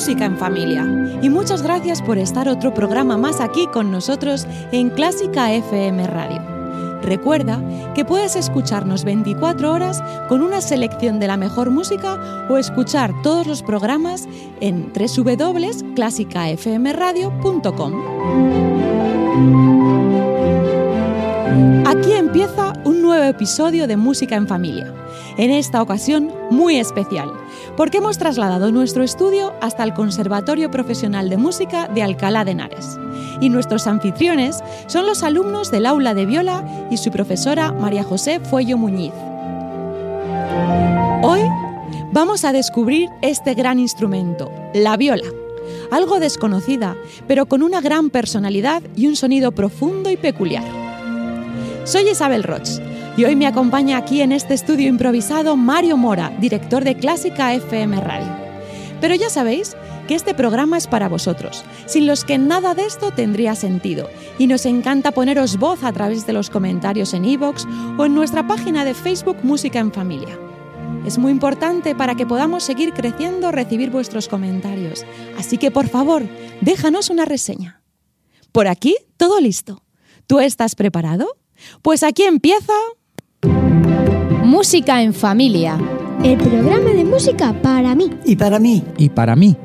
Música en Familia y muchas gracias por estar otro programa más aquí con nosotros en Clásica FM Radio. Recuerda que puedes escucharnos 24 horas con una selección de la mejor música o escuchar todos los programas en www.clásicafmradio.com. Empieza un nuevo episodio de Música en Familia, en esta ocasión muy especial, porque hemos trasladado nuestro estudio hasta el Conservatorio Profesional de Música de Alcalá de Henares. Y nuestros anfitriones son los alumnos del aula de viola y su profesora María José Fuello Muñiz. Hoy vamos a descubrir este gran instrumento, la viola algo desconocida, pero con una gran personalidad y un sonido profundo y peculiar. Soy Isabel Roch y hoy me acompaña aquí en este estudio improvisado Mario Mora, director de Clásica FM Radio. Pero ya sabéis que este programa es para vosotros, sin los que nada de esto tendría sentido, y nos encanta poneros voz a través de los comentarios en iVoox o en nuestra página de Facebook Música en Familia. Es muy importante para que podamos seguir creciendo recibir vuestros comentarios, así que por favor, déjanos una reseña. Por aquí, todo listo. ¿Tú estás preparado? Pues aquí empieza... Música en familia. El programa de música para mí. Y para mí. Y para mí.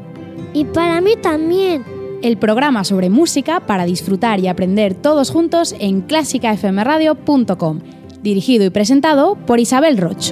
Y para mí también. El programa sobre música para disfrutar y aprender todos juntos en clásicafmradio.com. Dirigido y presentado por Isabel Roch.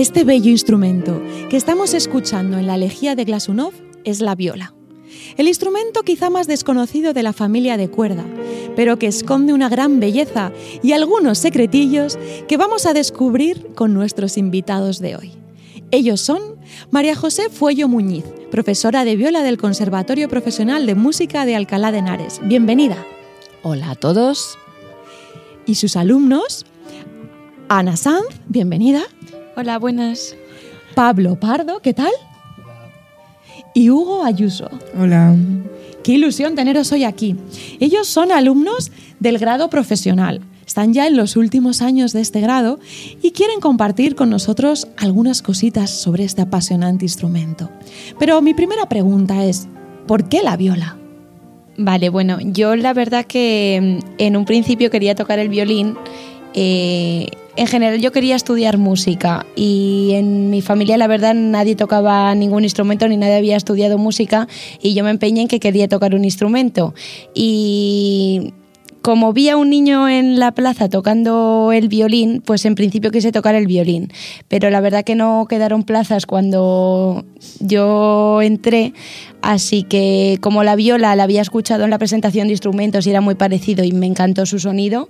Este bello instrumento que estamos escuchando en la elegía de Glasunov es la viola. El instrumento quizá más desconocido de la familia de cuerda, pero que esconde una gran belleza y algunos secretillos que vamos a descubrir con nuestros invitados de hoy. Ellos son María José Fuello Muñiz, profesora de viola del Conservatorio Profesional de Música de Alcalá de Henares. Bienvenida. Hola a todos. Y sus alumnos, Ana Sanz, bienvenida. Hola, buenas. Pablo Pardo, ¿qué tal? Y Hugo Ayuso. Hola. Qué ilusión teneros hoy aquí. Ellos son alumnos del grado profesional. Están ya en los últimos años de este grado y quieren compartir con nosotros algunas cositas sobre este apasionante instrumento. Pero mi primera pregunta es, ¿por qué la viola? Vale, bueno, yo la verdad que mm, en un principio quería tocar el violín. eh, en general yo quería estudiar música y en mi familia la verdad nadie tocaba ningún instrumento ni nadie había estudiado música y yo me empeñé en que quería tocar un instrumento. Y como vi a un niño en la plaza tocando el violín, pues en principio quise tocar el violín. Pero la verdad que no quedaron plazas cuando yo entré, así que como la viola la había escuchado en la presentación de instrumentos y era muy parecido y me encantó su sonido,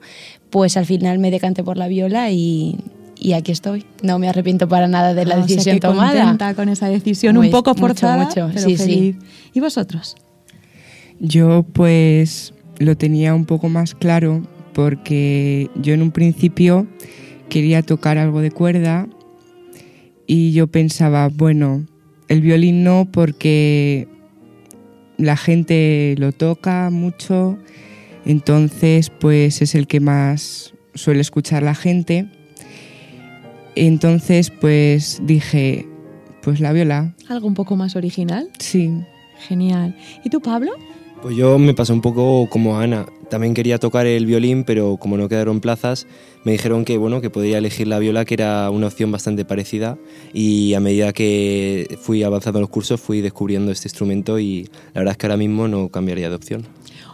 pues al final me decanté por la viola y, y aquí estoy. No me arrepiento para nada de la Ah, o sea decisión que tomada. contenta con esa decisión, Muy- un poco mucho, forzada, mucho. pero Sí, sí. feliz. ¿Y vosotros? Yo pues lo tenía un poco más claro porque yo en un principio quería tocar algo de cuerda y yo pensaba, bueno, el violín no porque la gente lo toca mucho, entonces pues es el que más suele escuchar la gente. Entonces pues dije, pues la viola, ¿Algo un poco más original? sí. Genial. ¿Y tú, Pablo? Pues yo me pasó un poco como Ana. También quería tocar el violín, pero como no quedaron plazas, me dijeron que bueno, que podía elegir la viola, que era una opción bastante parecida. Y a medida que fui avanzando en los cursos, fui descubriendo este instrumento y la verdad es que ahora mismo no cambiaría de opción.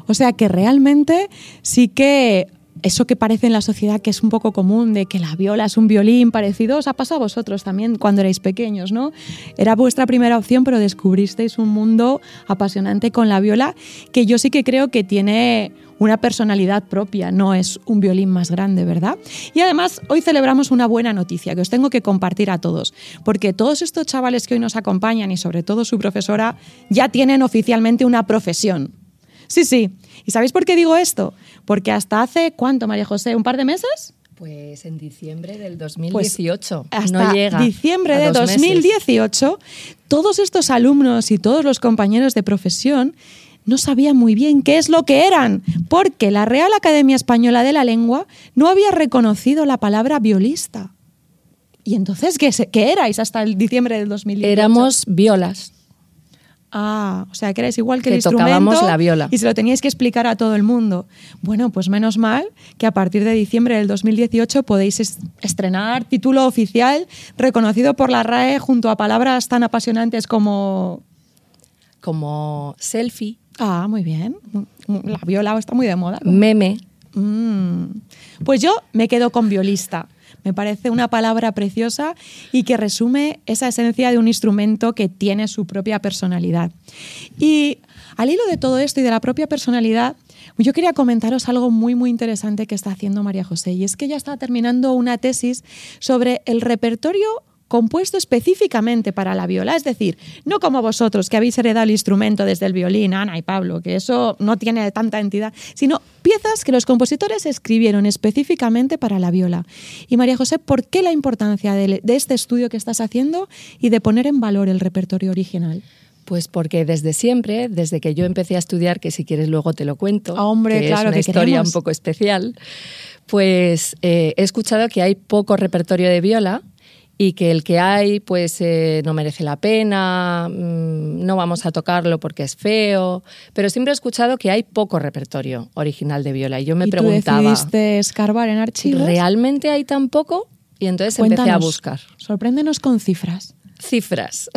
O sea que realmente sí que eso que parece en la sociedad que es un poco común de que la viola es un violín parecido, os ha pasado a vosotros también cuando erais pequeños, ¿no? Era vuestra primera opción, pero descubristeis un mundo apasionante con la viola que yo sí que creo que tiene una personalidad propia, no es un violín más grande, ¿verdad? Y además hoy celebramos una buena noticia que os tengo que compartir a todos, porque todos estos chavales que hoy nos acompañan y sobre todo su profesora ya tienen oficialmente una profesión. Sí, sí. ¿Y sabéis por qué digo esto? Porque hasta hace, ¿cuánto, María José? ¿Un par de meses? Pues en diciembre del Pues 2018. hasta no llega. diciembre de dos meses. 2018, todos estos alumnos y todos los compañeros de profesión no sabían muy bien qué es lo que eran, porque la Real Academia Española de la Lengua no había reconocido la palabra violista. ¿Y entonces qué, qué erais hasta el diciembre del 2018? Éramos violas. Ah, o sea, que erais igual que, el Que tocábamos instrumento la viola. y se lo teníais que explicar a todo el mundo. Bueno, pues menos mal que a partir de diciembre del 2018 podéis es- estrenar título oficial reconocido por la RAE junto a palabras tan apasionantes como... Como selfie, Ah, muy bien. La viola está muy de moda. meme. Mm. Pues yo me quedo con violista. Me parece una palabra preciosa y que resume esa esencia de un instrumento que tiene su propia personalidad. Y al hilo de todo esto y de la propia personalidad, yo quería comentaros algo muy, muy interesante que está haciendo María José. Y es que ella está terminando una tesis sobre el repertorio compuesto específicamente para la viola, es decir, no como vosotros que habéis heredado el instrumento desde el violín, Ana y Pablo, que eso no tiene tanta entidad, sino piezas que los compositores escribieron específicamente para la viola. Y María José, ¿por qué la importancia de, de este estudio que estás haciendo y de poner en valor el repertorio original? Pues porque desde siempre, desde que yo empecé a estudiar, que si quieres luego te lo cuento, Ah, hombre, que claro es una que historia queremos. un poco especial, pues eh, he escuchado que hay poco repertorio de viola y que el que hay pues eh, no merece la pena, mm, no vamos a tocarlo porque es feo, pero siempre he escuchado que hay poco repertorio original de viola y yo me y tú preguntaba, decidiste escarbar en archivos. ¿realmente hay tan poco? Y entonces empecé a buscar. Sorpréndenos con cifras. Cifras.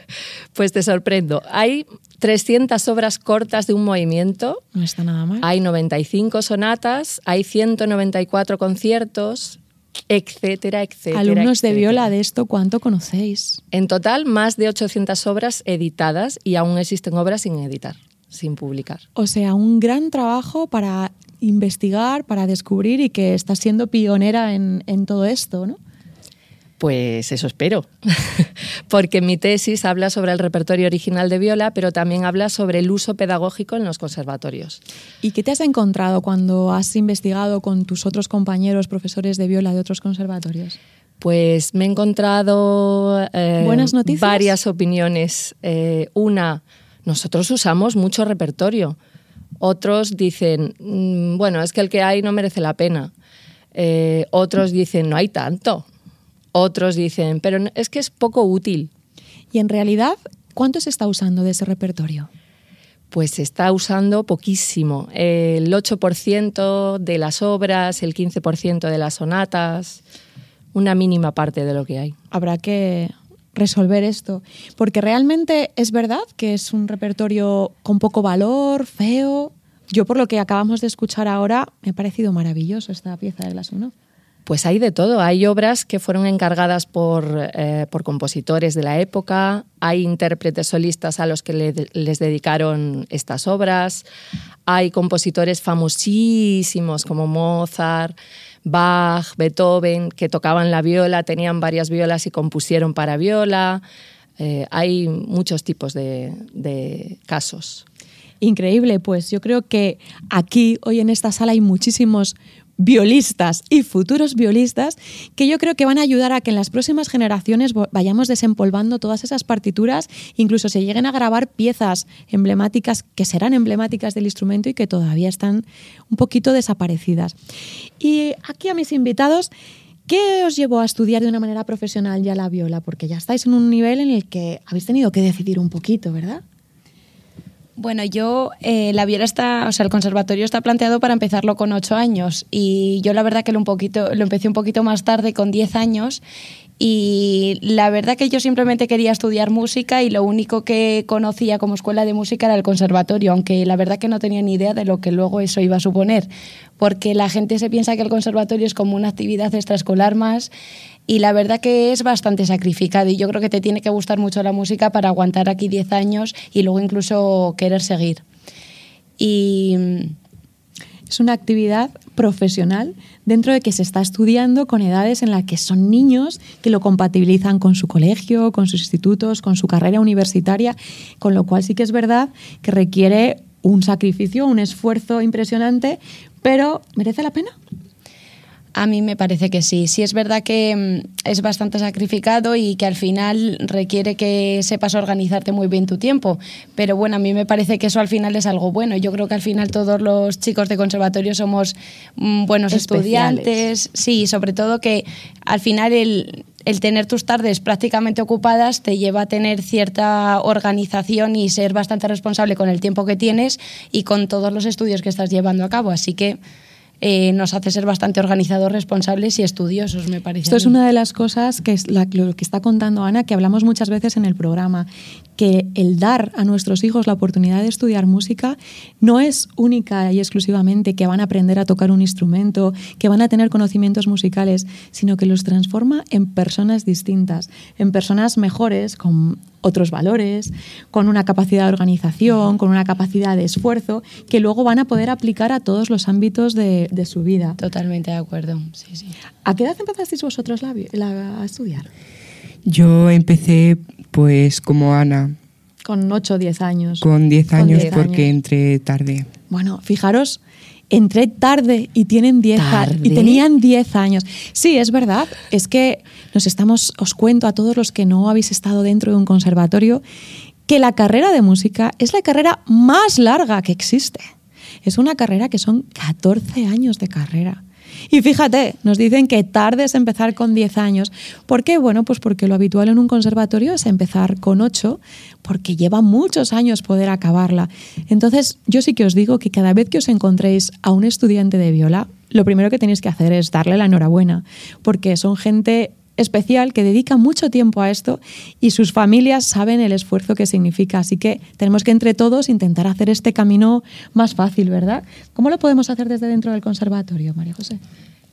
pues te sorprendo. Hay 300 obras cortas de un movimiento, No está nada mal. hay 95 sonatas, hay 194 conciertos, etcétera, etcétera. Alumnos de viola de esto, ¿cuánto conocéis? En total, más de 800 obras editadas y aún existen obras sin editar, sin publicar. O sea, un gran trabajo para investigar, para descubrir y que estás siendo pionera en, en todo esto, ¿no? Pues eso espero, porque mi tesis habla sobre el repertorio original de viola, pero también habla sobre el uso pedagógico en los conservatorios. ¿Y qué te has encontrado cuando has investigado con tus otros compañeros profesores de viola de otros conservatorios? Pues me he encontrado eh, ¿Buenas noticias? varias opiniones. Eh, una, nosotros usamos mucho repertorio. Otros dicen, "Mm, bueno, es que el que hay no merece la pena. Eh, otros dicen, no hay tanto. Otros dicen, pero es que es poco útil. Y en realidad, ¿cuánto se está usando de ese repertorio? Pues se está usando poquísimo. El 8% de las obras, el 15% de las sonatas, una mínima parte de lo que hay. Habrá que resolver esto, porque realmente es verdad que es un repertorio con poco valor, feo, Yo por lo que acabamos de escuchar ahora, me ha parecido maravilloso esta pieza de Glass Uno. Pues hay de todo. Hay obras que fueron encargadas por, eh, por compositores de la época, hay intérpretes solistas a los que le- les dedicaron estas obras, hay compositores famosísimos como Mozart, Bach, Beethoven, que tocaban la viola, tenían varias violas y compusieron para viola. Eh, hay muchos tipos de, de casos. Increíble, pues yo creo que aquí, hoy en esta sala, hay muchísimos violistas y futuros violistas que yo creo que van a ayudar a que en las próximas generaciones vayamos desempolvando todas esas partituras, incluso se lleguen a grabar piezas emblemáticas que serán emblemáticas del instrumento y que todavía están un poquito desaparecidas. Y aquí a mis invitados, ¿qué os llevó a estudiar de una manera profesional ya la viola? Porque ya estáis en un nivel en el que habéis tenido que decidir un poquito, ¿verdad? Bueno, yo, eh, la viola está, o sea, el conservatorio está planteado para empezarlo con ocho años y yo la verdad que lo, un poquito, lo empecé un poquito más tarde, con diez años, y la verdad que yo simplemente quería estudiar música y lo único que conocía como escuela de música era el conservatorio, aunque la verdad que no tenía ni idea de lo que luego eso iba a suponer, porque la gente se piensa que el conservatorio es como una actividad extraescolar más y la verdad que es bastante sacrificado y yo creo que te tiene que gustar mucho la música para aguantar aquí 10 años y luego incluso querer seguir. Y Es una actividad profesional dentro de que se está estudiando con edades en las que son niños que lo compatibilizan con su colegio, con sus institutos, con su carrera universitaria, con lo cual sí que es verdad que requiere un sacrificio, un esfuerzo impresionante, pero ¿merece la pena? A mí me parece que sí. Sí es verdad que mm, es bastante sacrificado y que al final requiere que sepas organizarte muy bien tu tiempo. Pero bueno, a mí me parece que eso al final es algo bueno. Yo creo que al final todos los chicos de conservatorio somos mm, buenos Especiales. estudiantes. Sí, sobre todo que al final el, el tener tus tardes prácticamente ocupadas te lleva a tener cierta organización y ser bastante responsable con el tiempo que tienes y con todos los estudios que estás llevando a cabo. Así que eh, nos hace ser bastante organizados, responsables y estudiosos, me parece. Esto es una de las cosas que es la- lo que está contando Ana, que hablamos muchas veces en el programa, que el dar a nuestros hijos la oportunidad de estudiar música no es única y exclusivamente que van a aprender a tocar un instrumento, que van a tener conocimientos musicales, sino que los transforma en personas distintas, en personas mejores, con otros valores, con una capacidad de organización, con una capacidad de esfuerzo, que luego van a poder aplicar a todos los ámbitos de, de su vida. Totalmente de acuerdo. Sí, sí. ¿A qué edad empezasteis vosotros la, la- a estudiar? Yo empecé pues como Ana, Con 8 o 10 años. con 10 Con años 10 porque años. entré tarde. Bueno, fijaros, entré tarde y tienen 10 a- ¿Tarde? y tenían 10 años. Sí, es verdad. Es que nos estamos, os cuento a todos los que no habéis estado dentro de un conservatorio, que la carrera de música es la carrera más larga que existe. Es una carrera que son 14 años de carrera. Y fíjate, nos dicen que tarde es empezar con 10 años. ¿Por qué? Bueno, pues porque lo habitual en un conservatorio es empezar con 8, porque lleva muchos años poder acabarla. Entonces, yo sí que os digo que cada vez que os encontréis a un estudiante de viola, lo primero que tenéis que hacer es darle la enhorabuena, porque son gente especial que dedica mucho tiempo a esto y sus familias saben el esfuerzo que significa. Así que tenemos que entre todos intentar hacer este camino más fácil, ¿verdad? ¿Cómo lo podemos hacer desde dentro del conservatorio, María José?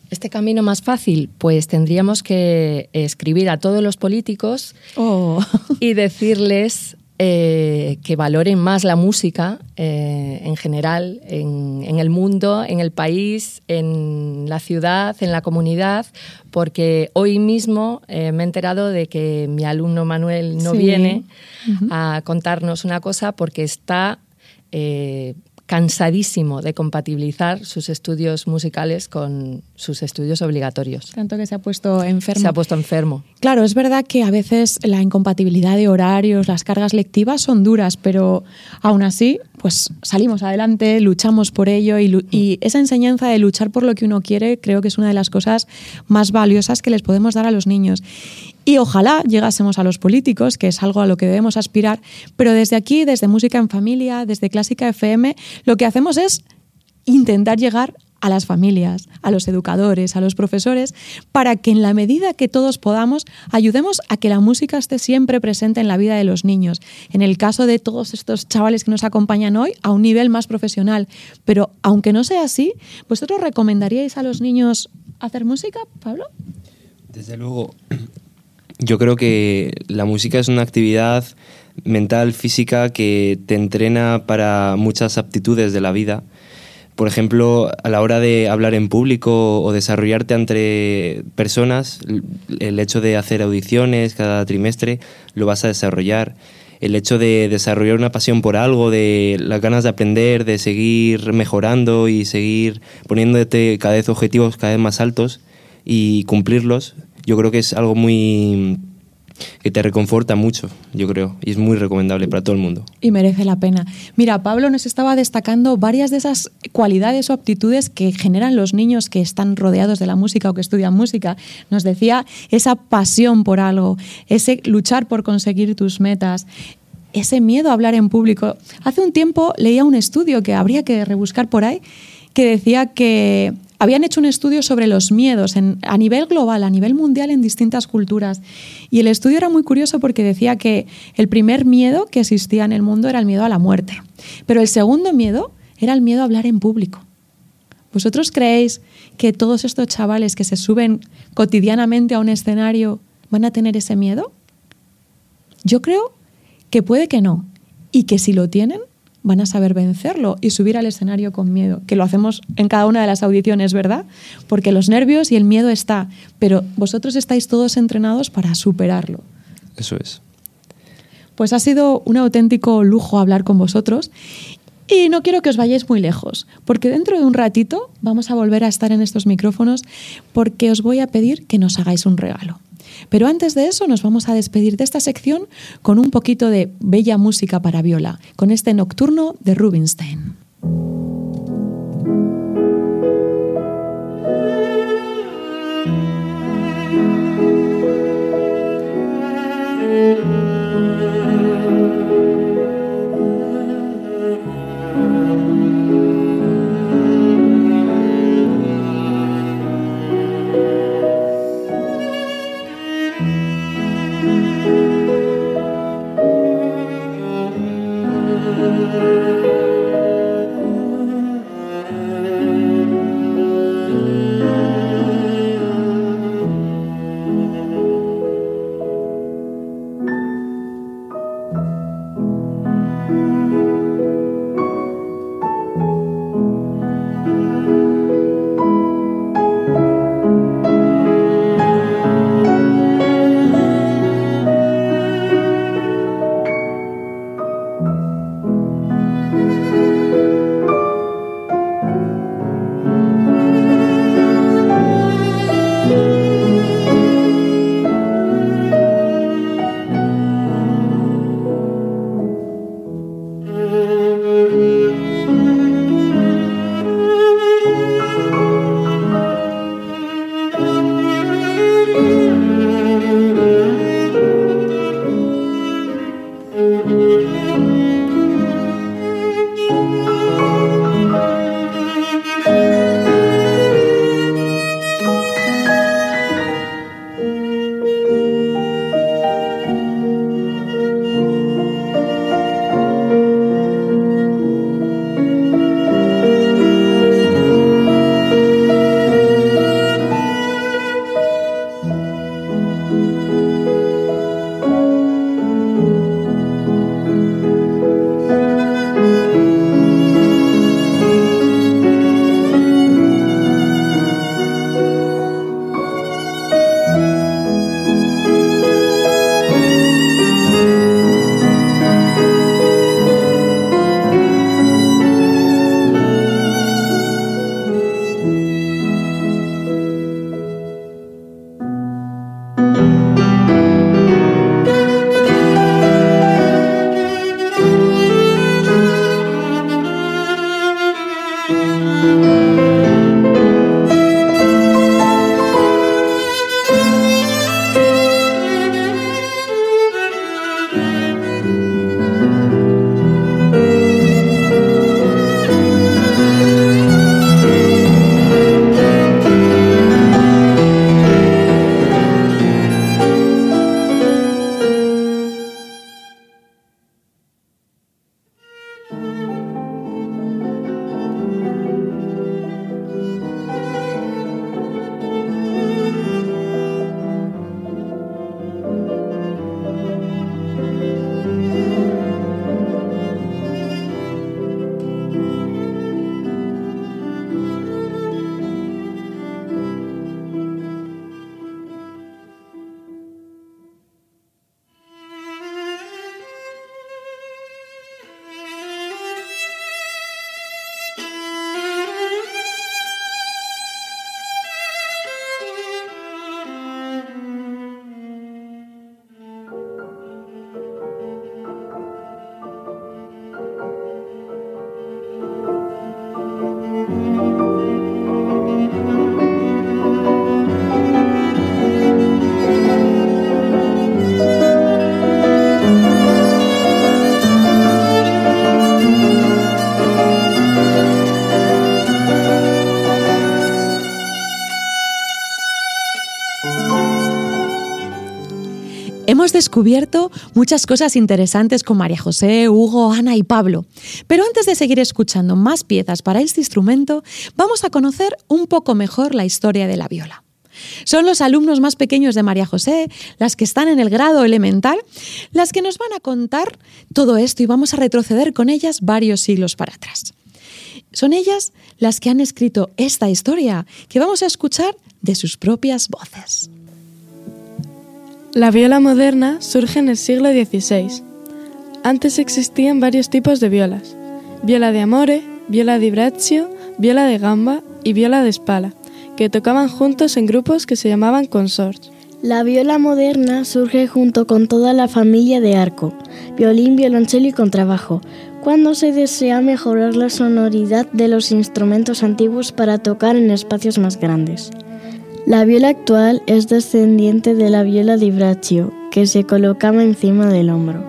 Este camino más fácil, pues tendríamos que escribir a todos los políticos Oh. y decirles eh, que valoren más la música eh, en general, en, en el mundo, en el país, en la ciudad, en la comunidad, porque hoy mismo eh, me he enterado de que mi alumno Manuel no Sí. viene a contarnos una cosa porque está cansadísimo de compatibilizar sus estudios musicales con sus estudios obligatorios. Tanto que se ha puesto enfermo. Se ha puesto enfermo. Claro, es verdad que a veces la incompatibilidad de horarios, las cargas lectivas son duras, pero aún así, pues salimos adelante, luchamos por ello y, lu- y esa enseñanza de luchar por lo que uno quiere creo que es una de las cosas más valiosas que les podemos dar a los niños. Y ojalá llegásemos a los políticos, que es algo a lo que debemos aspirar, pero desde aquí, desde Música en Familia, desde Clásica FM, lo que hacemos es intentar llegar a las familias, a los educadores, a los profesores, para que en la medida que todos podamos ayudemos a que la música esté siempre presente en la vida de los niños. En el caso de todos estos chavales que nos acompañan hoy, a un nivel más profesional. Pero aunque no sea así, ¿vosotros recomendaríais a los niños hacer música, Pablo? Desde luego. Yo creo que la música es una actividad mental, física, que te entrena para muchas aptitudes de la vida por ejemplo, a la hora de hablar en público o desarrollarte entre personas, el hecho de hacer audiciones cada trimestre lo vas a desarrollar. El hecho de desarrollar una pasión por algo, de las ganas de aprender, de seguir mejorando y seguir poniéndote cada vez objetivos cada vez más altos y cumplirlos, yo creo que es algo muy que te reconforta mucho, yo creo, y es muy recomendable para todo el mundo. Y merece la pena. Mira, Pablo nos estaba destacando varias de esas cualidades o aptitudes que generan los niños que están rodeados de la música o que estudian música. Nos decía esa pasión por algo, ese luchar por conseguir tus metas, ese miedo a hablar en público. Hace un tiempo leía un estudio que habría que rebuscar por ahí que decía que habían hecho un estudio sobre los miedos a nivel global, a nivel mundial en distintas culturas. Y el estudio era muy curioso porque decía que el primer miedo que existía en el mundo era el miedo a la muerte. Pero el segundo miedo era el miedo a hablar en público. ¿Vosotros creéis que todos estos chavales que se suben cotidianamente a un escenario van a tener ese miedo? Yo creo que puede que no. Y que si lo tienen, van a saber vencerlo y subir al escenario con miedo, que lo hacemos en cada una de las audiciones, ¿verdad? Porque los nervios y el miedo está, pero vosotros estáis todos entrenados para superarlo. Eso es. Pues ha sido un auténtico lujo hablar con vosotros y no quiero que os vayáis muy lejos, porque dentro de un ratito vamos a volver a estar en estos micrófonos porque os voy a pedir que nos hagáis un regalo. Pero antes de eso nos vamos a despedir de esta sección con un poquito de bella música para viola, con este nocturno de Rubinstein. Hemos descubierto muchas cosas interesantes con María José, Hugo, Ana y Pablo. Pero antes de seguir escuchando más piezas para este instrumento, vamos a conocer un poco mejor la historia de la viola. Son los alumnos más pequeños de María José, las que están en el grado elemental, las que nos van a contar todo esto y vamos a retroceder con ellas varios siglos para atrás. Son ellas las que han escrito esta historia que vamos a escuchar de sus propias voces. La viola moderna surge en el siglo XVI. Antes existían varios tipos de violas: viola de amore, viola di braccio, viola de gamba y viola de spala, que tocaban juntos en grupos que se llamaban consorts. La viola moderna surge junto con toda la familia de arco, violín, violonchelo y contrabajo, cuando se desea mejorar la sonoridad de los instrumentos antiguos para tocar en espacios más grandes. La viola actual es descendiente de la viola di braccio, que se colocaba encima del hombro.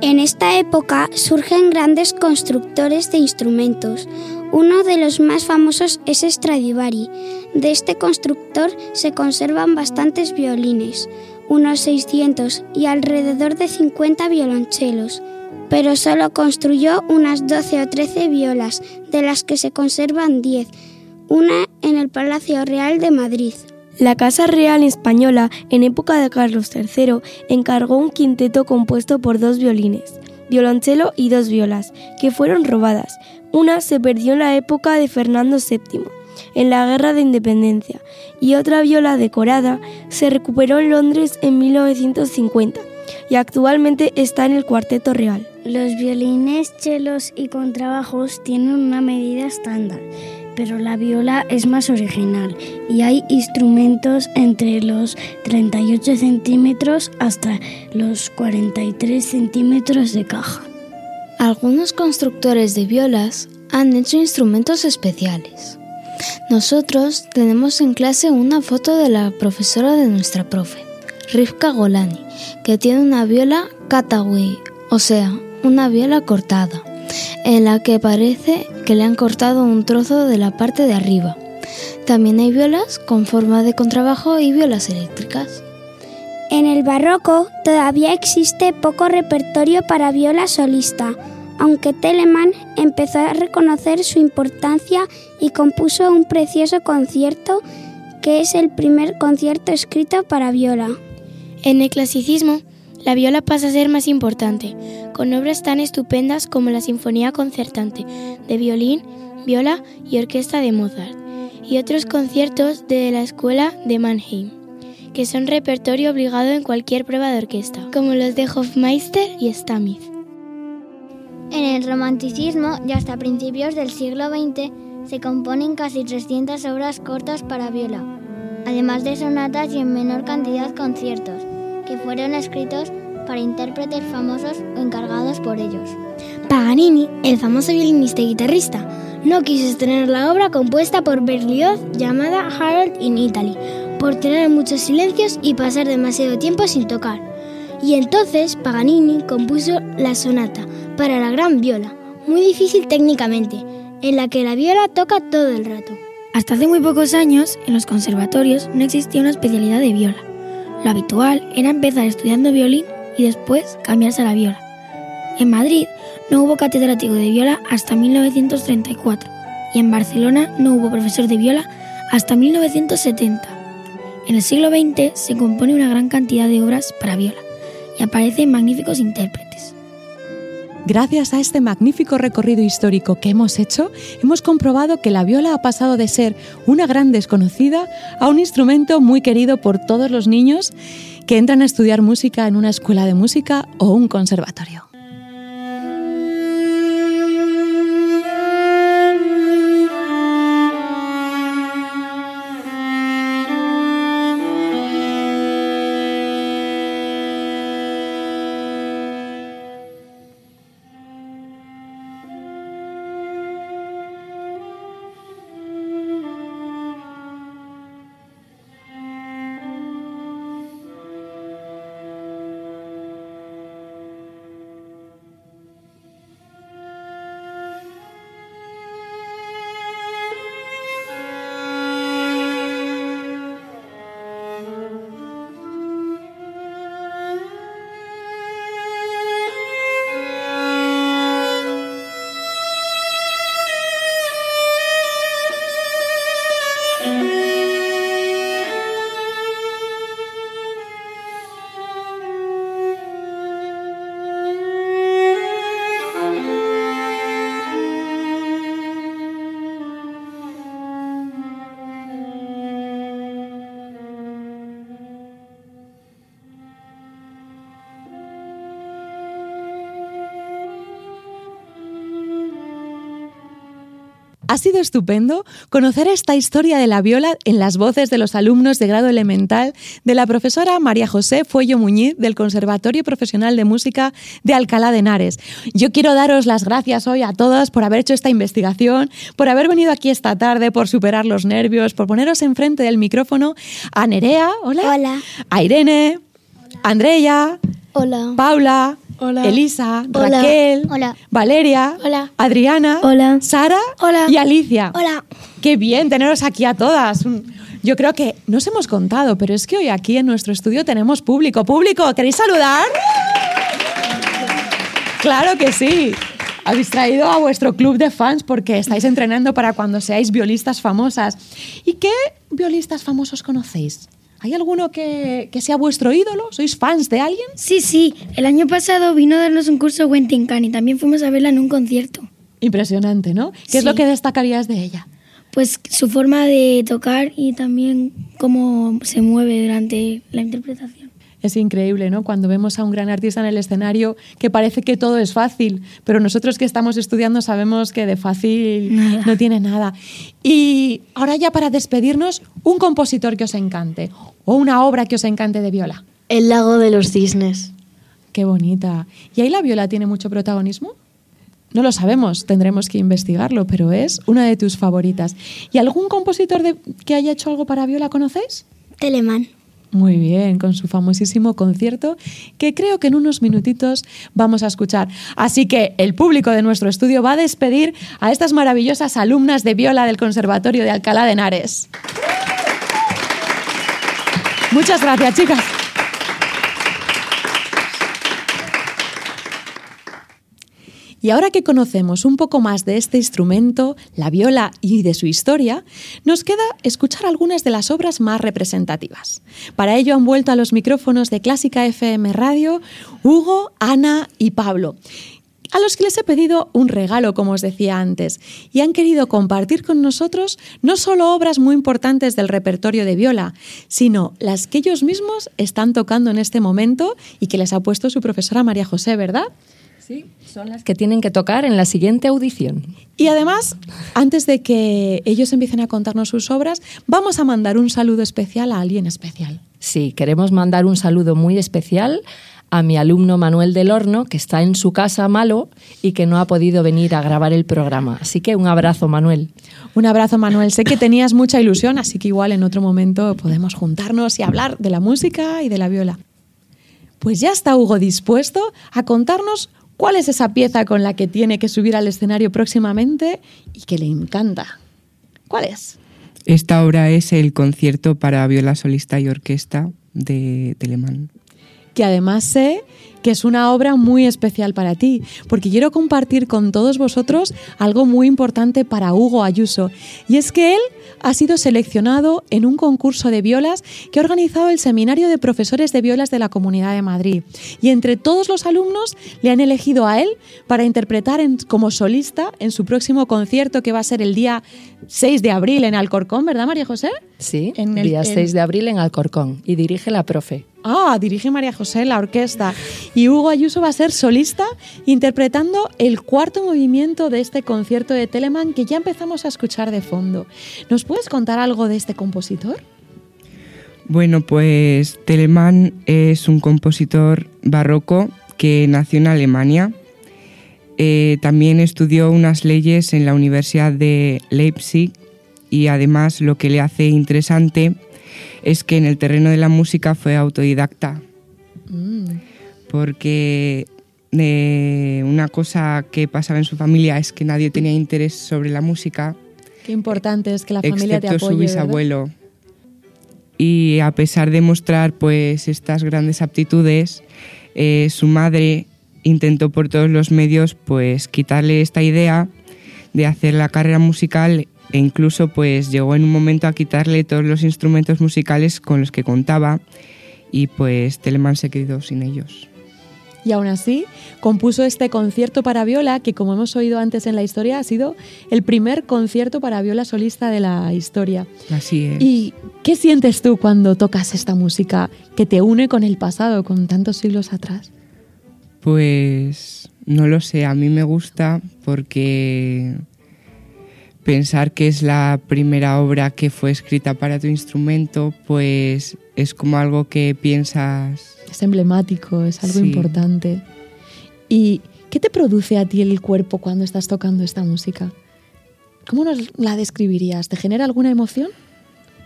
En esta época surgen grandes constructores de instrumentos. Uno de los más famosos es Stradivari. De este constructor se conservan bastantes violines, unos 600 y alrededor de 50 violonchelos, pero solo construyó unas 12 o 13 violas, de las que se conservan 10, una en el Palacio Real de Madrid. La Casa Real Española, en época de Carlos III, encargó un quinteto compuesto por dos violines, violonchelo y dos violas, que fueron robadas. Una se perdió en la época de Fernando VII, en la Guerra de Independencia, y otra viola decorada se recuperó en Londres en 1950 y actualmente está en el Cuarteto Real. Los violines, chelos y contrabajos tienen una medida estándar pero la viola es más original y hay instrumentos entre los 38 centímetros hasta los 43 centímetros de caja. Algunos constructores de violas han hecho instrumentos especiales. Nosotros tenemos en clase una foto de la profesora de nuestra profe, Rivka Golani, que tiene una viola Kataway, o sea, una viola cortada en la que parece que le han cortado un trozo de la parte de arriba. También hay violas con forma de contrabajo y violas eléctricas. En el barroco todavía existe poco repertorio para viola solista, aunque Telemann empezó a reconocer su importancia y compuso un precioso concierto que es el primer concierto escrito para viola. En el clasicismo, la viola pasa a ser más importante, con obras tan estupendas como la Sinfonía Concertante de violín, viola y orquesta de Mozart, y otros conciertos de la Escuela de Mannheim, que son repertorio obligado en cualquier prueba de orquesta, como los de Hofmeister y Stamitz. En el romanticismo y hasta principios del siglo XX se componen casi 300 obras cortas para viola, además de sonatas y en menor cantidad conciertos que fueron escritos para intérpretes famosos o encargados por ellos. Paganini, el famoso violinista y guitarrista, no quiso estrenar la obra compuesta por Berlioz llamada Harold in Italy, por tener muchos silencios y pasar demasiado tiempo sin tocar. Y entonces Paganini compuso la sonata para la gran viola, muy difícil técnicamente, en la que la viola toca todo el rato. Hasta hace muy pocos años, en los conservatorios no existía una especialidad de viola. Lo habitual era empezar estudiando violín y después cambiarse a la viola. En Madrid no hubo catedrático de viola hasta 1934 y en Barcelona no hubo profesor de viola hasta 1970. En el siglo XX se compone una gran cantidad de obras para viola y aparecen magníficos intérpretes. Gracias a este magnífico recorrido histórico que hemos hecho, hemos comprobado que la viola ha pasado de ser una gran desconocida a un instrumento muy querido por todos los niños que entran a estudiar música en una escuela de música o un conservatorio. Ha sido estupendo conocer esta historia de la viola en las voces de los alumnos de grado elemental de la profesora María José Fuello Muñiz del Conservatorio Profesional de Música de Alcalá de Henares. Yo quiero daros las gracias hoy a todas por haber hecho esta investigación, por haber venido aquí esta tarde, por superar los nervios, por poneros enfrente del micrófono a Nerea, hola. Hola. A Irene, Andrea, Hola. Paula, Hola. Elisa, Hola. Raquel, Hola. Valeria, Hola. Adriana, Sara y Alicia. Hola. Qué bien teneros aquí a todas. Yo creo que nos hemos contado, pero es que hoy aquí en nuestro estudio tenemos público. ¿Público? ¿Queréis saludar? Claro que sí. Habéis traído a vuestro club de fans porque estáis entrenando para cuando seáis violistas famosas. ¿Y qué violistas famosos conocéis? ¿Hay alguno que, que sea vuestro ídolo? ¿Sois fans de alguien? Sí, sí. El año pasado vino a darnos un curso Wentin Khan y también fuimos a verla en un concierto. Impresionante, ¿no? ¿Qué es lo que destacarías de ella? Pues su forma de tocar y también cómo se mueve durante la interpretación. Es increíble, ¿no? Cuando vemos a un gran artista en el escenario que parece que todo es fácil, pero nosotros que estamos estudiando sabemos que de fácil no tiene nada. Y ahora ya para despedirnos, un compositor que os encante o una obra que os encante de viola. El lago de los cisnes. Qué bonita. ¿Y ahí la viola tiene mucho protagonismo? No lo sabemos, tendremos que investigarlo, pero es una de tus favoritas. ¿Y algún compositor de- que haya hecho algo para viola conocéis? Telemán. Muy bien, con su famosísimo concierto que creo que en unos minutitos vamos a escuchar. Así que el público de nuestro estudio va a despedir a estas maravillosas alumnas de viola del Conservatorio de Alcalá de Henares. Muchas gracias, chicas. Y ahora que conocemos un poco más de este instrumento, la viola y de su historia, nos queda escuchar algunas de las obras más representativas. Para ello han vuelto a los micrófonos de Clásica FM Radio Hugo, Ana y Pablo, a los que les he pedido un regalo, como os decía antes, y han querido compartir con nosotros no solo obras muy importantes del repertorio de viola, sino las que ellos mismos están tocando en este momento y que les ha puesto su profesora María José, ¿verdad? Sí, son las que tienen que tocar en la siguiente audición. Y además, antes de que ellos empiecen a contarnos sus obras, vamos a mandar un saludo especial a alguien especial. Sí, queremos mandar un saludo muy especial a mi alumno Manuel del Horno, que está en su casa malo y que no ha podido venir a grabar el programa. Así que un abrazo, Manuel. Un abrazo, Manuel. Sé que tenías mucha ilusión, así que igual en otro momento podemos juntarnos y hablar de la música y de la viola. Pues ya está Hugo dispuesto a contarnos cuál es esa pieza con la que tiene que subir al escenario próximamente y que le encanta. ¿Cuál es? Esta obra es el concierto para viola solista y orquesta de Telemán. Que además sé que es una obra muy especial para ti, porque quiero compartir con todos vosotros algo muy importante para Hugo Ayuso, y es que él ha sido seleccionado en un concurso de violas que ha organizado el Seminario de Profesores de Violas de la Comunidad de Madrid, y entre todos los alumnos le han elegido a él para interpretar en- como solista en su próximo concierto que va a ser el día 6 de abril en Alcorcón, ¿verdad María José? Sí, En el- día en- 6 de abril en Alcorcón y dirige la profe. Ah, dirige María José la orquesta. Y Hugo Ayuso va a ser solista interpretando el cuarto movimiento de este concierto de Telemann que ya empezamos a escuchar de fondo. ¿Nos puedes contar algo de este compositor? Bueno, pues Telemann es un compositor barroco que nació en Alemania. Eh, también estudió unas leyes en la Universidad de Leipzig y además lo que le hace interesante es que en el terreno de la música fue autodidacta, porque eh, una cosa que pasaba en su familia es que nadie tenía interés sobre la música Qué importante es que la familia te excepto apoye. su ¿verdad? bisabuelo. Y a pesar de mostrar pues estas grandes aptitudes, eh, su madre intentó por todos los medios pues quitarle esta idea de hacer la carrera musical e incluso pues llegó en un momento a quitarle todos los instrumentos musicales con los que contaba y pues Telemann se quedó sin ellos. Y aún así, compuso este concierto para viola que, como hemos oído antes en la historia, ha sido el primer concierto para viola solista de la historia. Así es. ¿Y qué sientes tú cuando tocas esta música que te une con el pasado, con tantos siglos atrás? Pues no lo sé, a mí me gusta porque pensar que es la primera obra que fue escrita para tu instrumento, pues es como algo que piensas... Es emblemático, es algo Sí. importante. ¿Y qué te produce a ti el cuerpo cuando estás tocando esta música? ¿Cómo nos la describirías? ¿Te genera alguna emoción?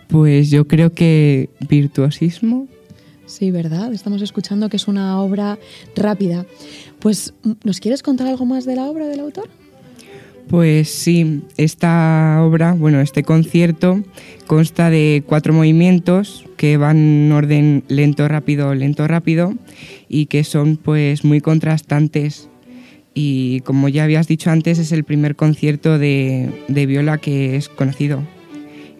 Pues yo creo que virtuosismo. Sí, ¿verdad? Estamos escuchando que es una obra rápida. Pues, ¿nos quieres contar algo más de la obra del autor? Pues sí, esta obra, bueno, este concierto consta de cuatro movimientos que van en orden lento, rápido, lento, rápido y que son pues muy contrastantes. Y como ya habías dicho antes, es el primer concierto de, de viola que es conocido.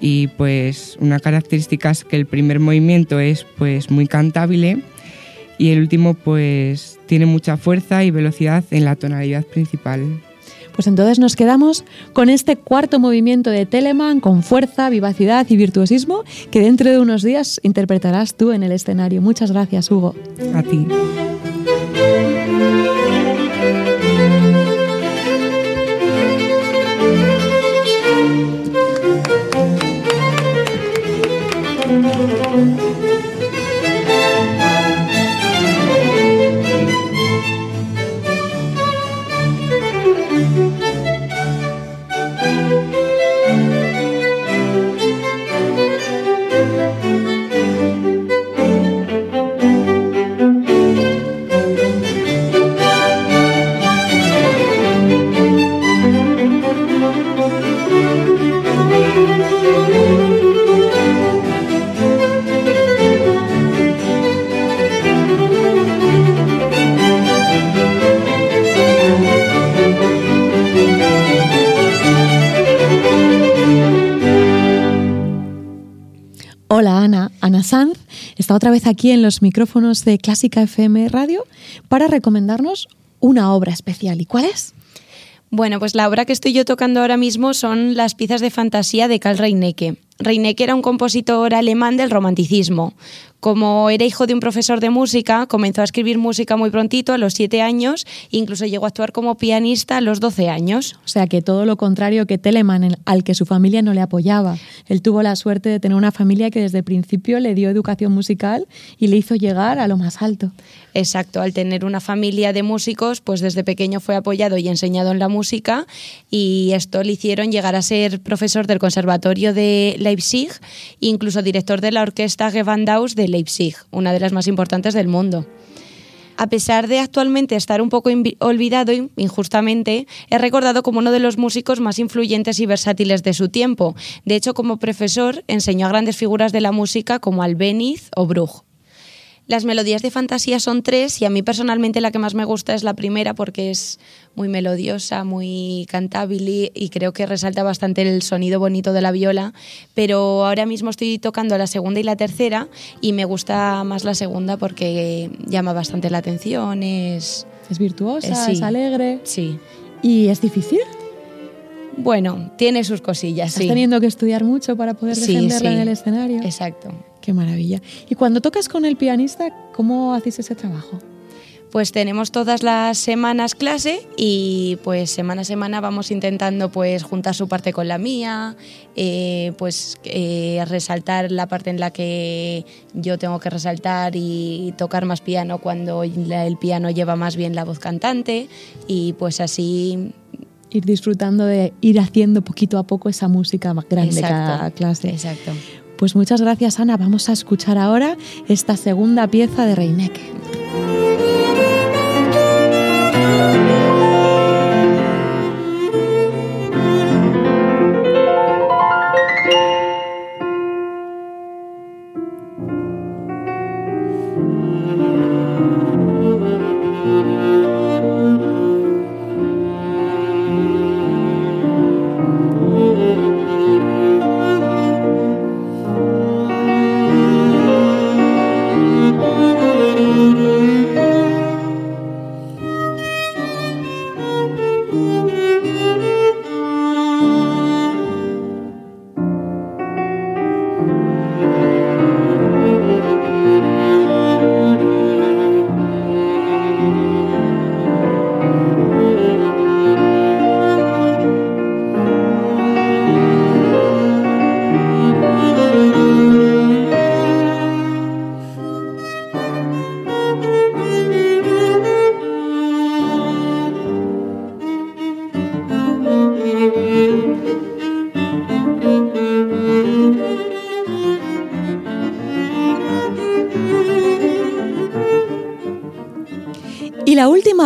Y pues una característica es que el primer movimiento es pues muy cantable y el último pues tiene mucha fuerza y velocidad en la tonalidad principal. Pues entonces nos quedamos con este cuarto movimiento de Telemann con fuerza, vivacidad y virtuosismo que dentro de unos días interpretarás tú en el escenario. Muchas gracias, Hugo. A ti. Está otra vez aquí en los micrófonos de Clásica FM Radio para recomendarnos una obra especial. ¿Y cuál es? Bueno, pues la obra que estoy yo tocando ahora mismo son las piezas de fantasía de Karl Reinecke. Reinecke era un compositor alemán del romanticismo. Como era hijo de un profesor de música, comenzó a escribir música muy prontito, a los siete años, e incluso llegó a actuar como pianista a los 12 años. O sea que todo lo contrario que Telemann, al que su familia no le apoyaba. Él tuvo la suerte de tener una familia que desde el principio le dio educación musical y le hizo llegar a lo más alto. Exacto, al tener una familia de músicos, pues desde pequeño fue apoyado y enseñado en la música y esto le hicieron llegar a ser profesor del Conservatorio de Leipzig, incluso director de la orquesta Gewandhaus de Leipzig, una de las más importantes del mundo. A pesar de actualmente estar un poco olvidado in- injustamente, es recordado como uno de los músicos más influyentes y versátiles de su tiempo. De hecho, como profesor enseñó a grandes figuras de la música como Albeniz o Bruch. Las melodías de fantasía son tres y a mí personalmente la que más me gusta es la primera porque es muy melodiosa, muy cantable y creo que resalta bastante el sonido bonito de la viola, pero ahora mismo estoy tocando la segunda y la tercera y me gusta más la segunda porque llama bastante la atención, es... Es virtuosa, Eh, sí. es alegre. Sí. ¿Y es difícil? Bueno, tiene sus cosillas, ¿Estás sí. teniendo que estudiar mucho para poder Sí, defenderla sí. en el escenario? Exacto. Qué maravilla. Y cuando tocas con el pianista, ¿cómo haces ese trabajo? Pues tenemos todas las semanas clase y pues semana a semana vamos intentando pues juntar su parte con la mía, eh, pues eh, resaltar la parte en la que yo tengo que resaltar y tocar más piano cuando el piano lleva más bien la voz cantante y pues así Ir disfrutando de ir haciendo poquito a poco esa música más grande Exacto, cada clase. Exacto. Pues muchas gracias, Ana. Vamos a escuchar ahora esta segunda pieza de Reinecke.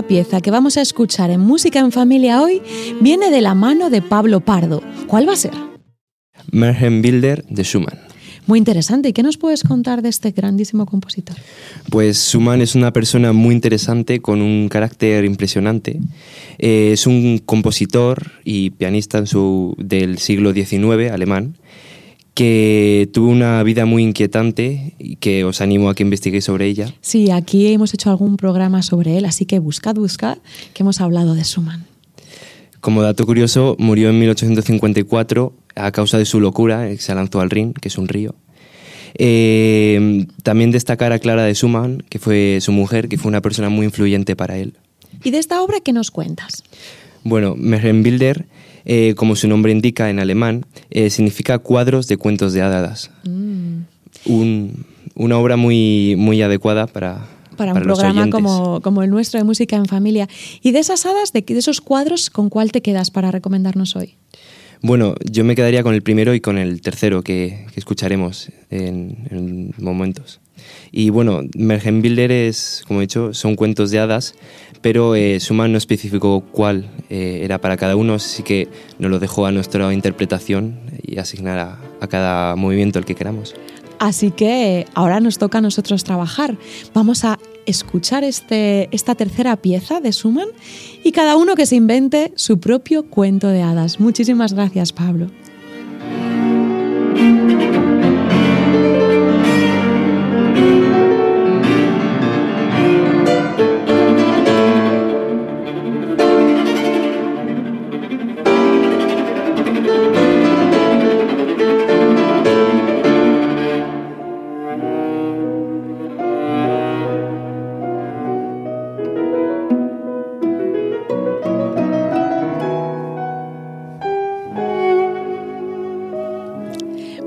Pieza que vamos a escuchar en Música en Familia hoy viene de la mano de Pablo Pardo. ¿Cuál va a ser? Bilder de Schumann. Muy interesante. ¿Y qué nos puedes contar de este grandísimo compositor? Pues Schumann es una persona muy interesante con un carácter impresionante. Eh, es un compositor y pianista en su, del siglo XIX, alemán, que tuvo una vida muy inquietante y que os animo a que investiguéis sobre ella. Sí, aquí hemos hecho algún programa sobre él, así que buscad, buscad, que hemos hablado de Schumann. Como dato curioso, murió en 1854 a causa de su locura, se lanzó al Rin, que es un río. Eh, también destacar a Clara de Schumann, que fue su mujer, que fue una persona muy influyente para él. ¿Y de esta obra qué nos cuentas? Bueno, Märchenbilder, eh, como su nombre indica en alemán, eh, significa cuadros de cuentos de hadas. Mm. una obra muy, muy adecuada para, para, un programa como, como, el nuestro de música en familia. Y de esas hadas, de, de esos cuadros, ¿con cuál te quedas para recomendarnos hoy? Bueno, yo me quedaría con el primero y con el tercero que, escucharemos en, momentos. Y bueno, Mergenbilder es, como he dicho, son cuentos de hadas, pero eh, Suma no especificó cuál eh, era para cada uno, así que nos lo dejó a nuestra interpretación y asignar a, a cada movimiento el que queramos. Así que ahora nos toca a nosotros trabajar. Vamos a escuchar este, esta tercera pieza de Schumann y cada uno que se invente su propio cuento de hadas. Muchísimas gracias, Pablo.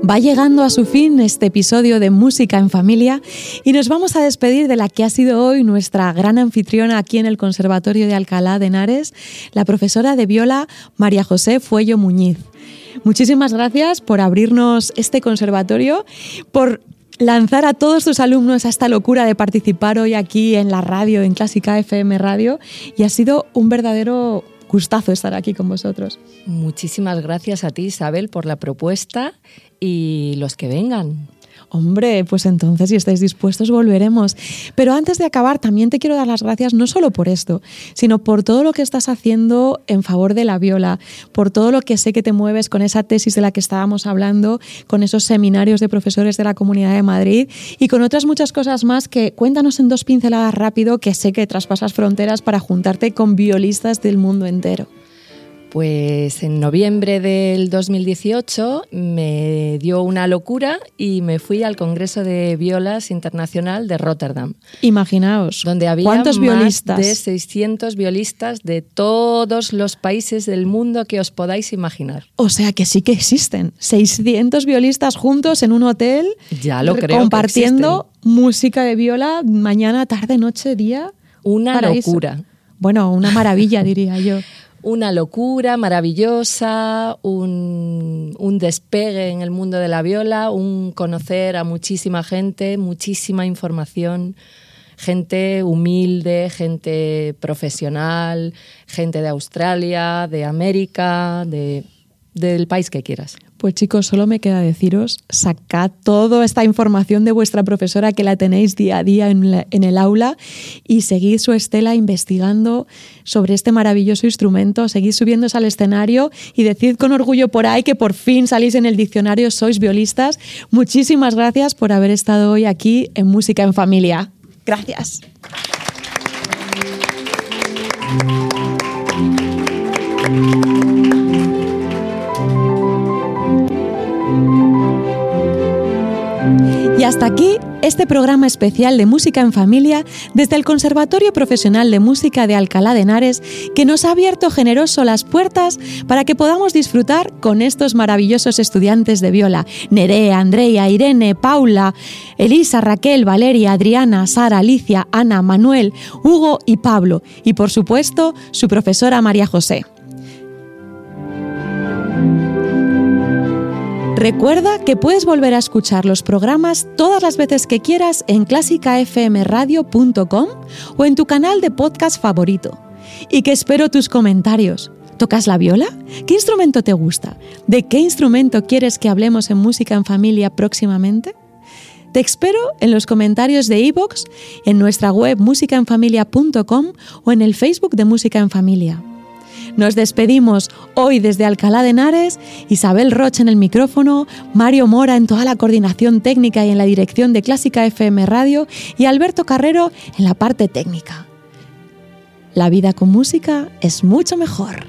Va llegando a su fin este episodio de Música en Familia y nos vamos a despedir de la que ha sido hoy nuestra gran anfitriona aquí en el Conservatorio de Alcalá de Henares, la profesora de viola María José Fuello Muñiz. Muchísimas gracias por abrirnos este conservatorio, por lanzar a todos tus alumnos a esta locura de participar hoy aquí en la radio, en Clásica FM Radio, y ha sido un verdadero gustazo estar aquí con vosotros. Muchísimas gracias a ti, Isabel, por la propuesta y los que vengan. Hombre, pues entonces si estáis dispuestos volveremos. Pero antes de acabar, también te quiero dar las gracias no solo por esto, sino por todo lo que estás haciendo en favor de la viola, por todo lo que sé que te mueves con esa tesis de la que estábamos hablando, con esos seminarios de profesores de la Comunidad de Madrid y con otras muchas cosas más que cuéntanos en dos pinceladas rápido que sé que traspasas fronteras para juntarte con violistas del mundo entero. Pues en noviembre del 2018 me dio una locura y me fui al Congreso de Violas Internacional de Rotterdam. Imaginaos, donde había ¿cuántos violistas? de 600 violistas de todos los países del mundo que os podáis imaginar. O sea que sí que existen 600 violistas juntos en un hotel, ya lo creo compartiendo música de viola mañana, tarde, noche, día. Una locura. Bueno, una maravilla diría yo una locura maravillosa, un, despegue en el mundo de la viola, un conocer a muchísima gente, muchísima información, gente humilde, gente profesional, gente de Australia, de América, de, del país que quieras. Pues chicos, solo me queda deciros, sacad toda esta información de vuestra profesora que la tenéis día a día en, el aula y seguid su estela investigando sobre este maravilloso instrumento, seguid subiéndose al escenario y decid con orgullo por ahí que por fin salís en el diccionario, sois violistas. Muchísimas gracias por haber estado hoy aquí en Música en Familia. Gracias. Y hasta aquí este programa especial de Música en Familia desde el Conservatorio Profesional de Música de Alcalá de Henares, que nos ha abierto generoso las puertas para que podamos disfrutar con estos maravillosos estudiantes de viola: Nerea, Andrea, Irene, Paula, Elisa, Raquel, Valeria, Adriana, Sara, Alicia, Ana, Manuel, Hugo y Pablo, y por supuesto su profesora María José. Recuerda que puedes volver a escuchar los programas todas las veces que quieras en clásicafmradio.com o en tu canal de podcast favorito. Y que espero tus comentarios. ¿Tocas la viola? ¿Qué instrumento te gusta? ¿De qué instrumento quieres que hablemos en Música en Familia próximamente? Te espero en los comentarios de iVoox, en nuestra web musicaenfamilia.com o en el Facebook de Música en Familia. Nos despedimos hoy desde Alcalá de Henares, Isabel Roche en el micrófono, Mario Mora en toda la coordinación técnica y en la dirección de Clásica FM Radio y Alberto Carrero en la parte técnica. La vida con música es mucho mejor.